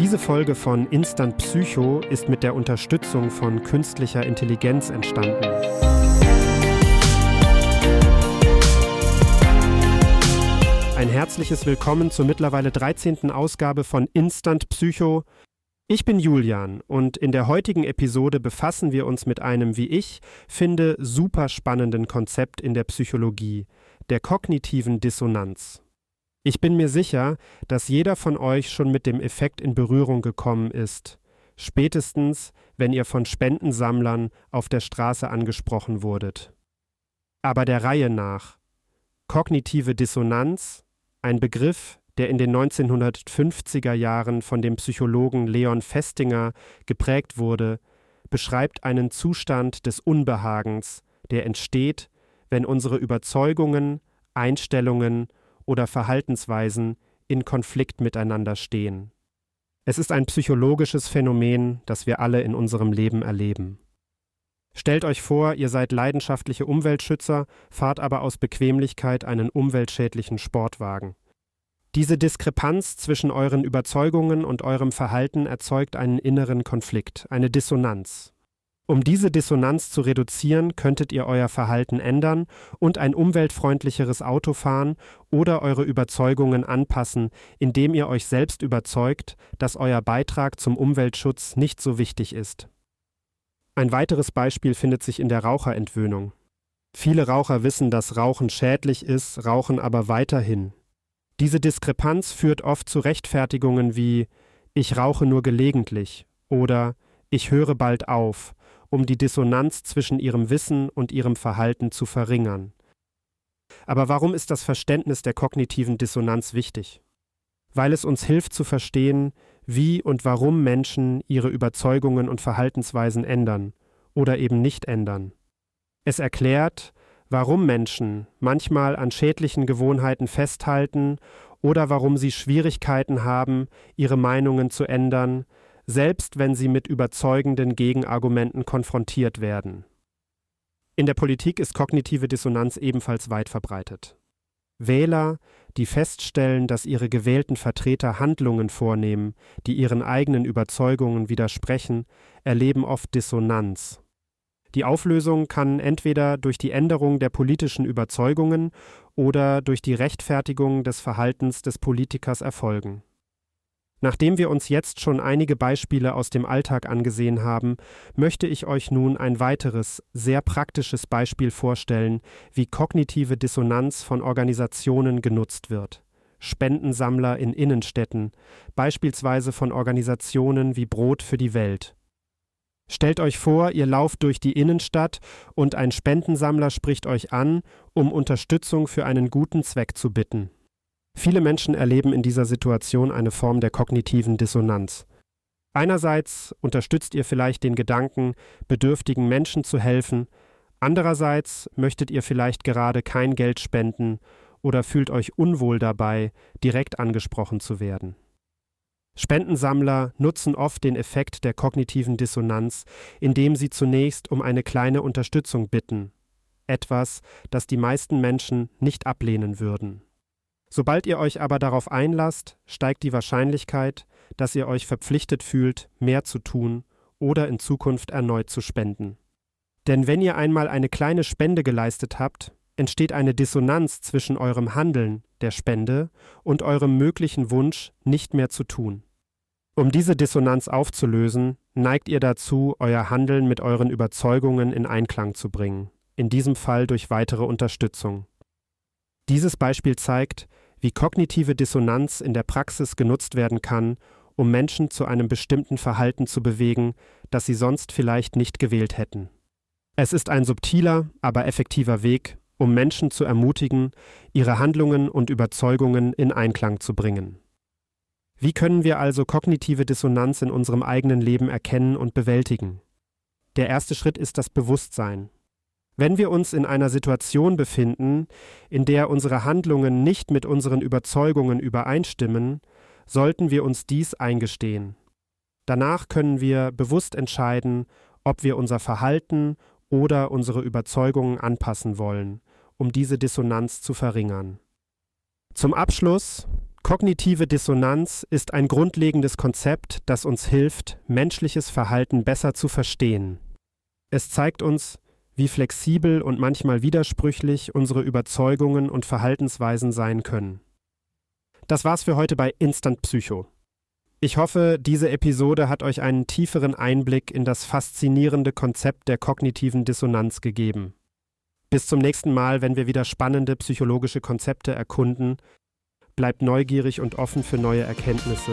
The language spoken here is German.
Diese Folge von Instant Psycho ist mit der Unterstützung von künstlicher Intelligenz entstanden. Ein herzliches Willkommen zur mittlerweile 13. Ausgabe von Instant Psycho. Ich bin Julian und in der heutigen Episode befassen wir uns mit einem, wie ich finde, super spannenden Konzept in der Psychologie, der kognitiven Dissonanz. Ich bin mir sicher, dass jeder von euch schon mit dem Effekt in Berührung gekommen ist, spätestens wenn ihr von Spendensammlern auf der Straße angesprochen wurdet. Aber der Reihe nach. Kognitive Dissonanz, ein Begriff, der in den 1950er Jahren von dem Psychologen Leon Festinger geprägt wurde, beschreibt einen Zustand des Unbehagens, der entsteht, wenn unsere Überzeugungen, Einstellungen oder Verhaltensweisen in Konflikt miteinander stehen. Es ist ein psychologisches Phänomen, das wir alle in unserem Leben erleben. Stellt euch vor, ihr seid leidenschaftliche Umweltschützer, fahrt aber aus Bequemlichkeit einen umweltschädlichen Sportwagen. Diese Diskrepanz zwischen euren Überzeugungen und eurem Verhalten erzeugt einen inneren Konflikt, eine Dissonanz. Um diese Dissonanz zu reduzieren, könntet ihr euer Verhalten ändern und ein umweltfreundlicheres Auto fahren oder eure Überzeugungen anpassen, indem ihr euch selbst überzeugt, dass euer Beitrag zum Umweltschutz nicht so wichtig ist. Ein weiteres Beispiel findet sich in der Raucherentwöhnung. Viele Raucher wissen, dass Rauchen schädlich ist, rauchen aber weiterhin. Diese Diskrepanz führt oft zu Rechtfertigungen wie ich rauche nur gelegentlich oder ich höre bald auf, um die Dissonanz zwischen ihrem Wissen und ihrem Verhalten zu verringern. Aber warum ist das Verständnis der kognitiven Dissonanz wichtig? Weil es uns hilft zu verstehen, wie und warum Menschen ihre Überzeugungen und Verhaltensweisen ändern oder eben nicht ändern. Es erklärt, warum Menschen manchmal an schädlichen Gewohnheiten festhalten oder warum sie Schwierigkeiten haben, ihre Meinungen zu ändern, selbst wenn sie mit überzeugenden Gegenargumenten konfrontiert werden. In der Politik ist kognitive Dissonanz ebenfalls weit verbreitet. Wähler, die feststellen, dass ihre gewählten Vertreter Handlungen vornehmen, die ihren eigenen Überzeugungen widersprechen, erleben oft Dissonanz. Die Auflösung kann entweder durch die Änderung der politischen Überzeugungen oder durch die Rechtfertigung des Verhaltens des Politikers erfolgen. Nachdem wir uns jetzt schon einige Beispiele aus dem Alltag angesehen haben, möchte ich euch nun ein weiteres, sehr praktisches Beispiel vorstellen, wie kognitive Dissonanz von Organisationen genutzt wird. Spendensammler in Innenstädten, beispielsweise von Organisationen wie Brot für die Welt. Stellt euch vor, ihr lauft durch die Innenstadt und ein Spendensammler spricht euch an, um Unterstützung für einen guten Zweck zu bitten. Viele Menschen erleben in dieser Situation eine Form der kognitiven Dissonanz. Einerseits unterstützt ihr vielleicht den Gedanken, bedürftigen Menschen zu helfen, andererseits möchtet ihr vielleicht gerade kein Geld spenden oder fühlt euch unwohl dabei, direkt angesprochen zu werden. Spendensammler nutzen oft den Effekt der kognitiven Dissonanz, indem sie zunächst um eine kleine Unterstützung bitten, etwas, das die meisten Menschen nicht ablehnen würden. Sobald ihr euch aber darauf einlasst, steigt die Wahrscheinlichkeit, dass ihr euch verpflichtet fühlt, mehr zu tun oder in Zukunft erneut zu spenden. Denn wenn ihr einmal eine kleine Spende geleistet habt, entsteht eine Dissonanz zwischen eurem Handeln, der Spende, und eurem möglichen Wunsch, nicht mehr zu tun. Um diese Dissonanz aufzulösen, neigt ihr dazu, euer Handeln mit euren Überzeugungen in Einklang zu bringen, in diesem Fall durch weitere Unterstützung. Dieses Beispiel zeigt, wie kognitive Dissonanz in der Praxis genutzt werden kann, um Menschen zu einem bestimmten Verhalten zu bewegen, das sie sonst vielleicht nicht gewählt hätten. Es ist ein subtiler, aber effektiver Weg, um Menschen zu ermutigen, ihre Handlungen und Überzeugungen in Einklang zu bringen. Wie können wir also kognitive Dissonanz in unserem eigenen Leben erkennen und bewältigen? Der erste Schritt ist das Bewusstsein. Wenn wir uns in einer Situation befinden, in der unsere Handlungen nicht mit unseren Überzeugungen übereinstimmen, sollten wir uns dies eingestehen. Danach können wir bewusst entscheiden, ob wir unser Verhalten oder unsere Überzeugungen anpassen wollen, um diese Dissonanz zu verringern. Zum Abschluss Kognitive Dissonanz ist ein grundlegendes Konzept, das uns hilft, menschliches Verhalten besser zu verstehen. Es zeigt uns, wie flexibel und manchmal widersprüchlich unsere Überzeugungen und Verhaltensweisen sein können. Das war's für heute bei Instant Psycho. Ich hoffe, diese Episode hat euch einen tieferen Einblick in das faszinierende Konzept der kognitiven Dissonanz gegeben. Bis zum nächsten Mal, wenn wir wieder spannende psychologische Konzepte erkunden. Bleibt neugierig und offen für neue Erkenntnisse.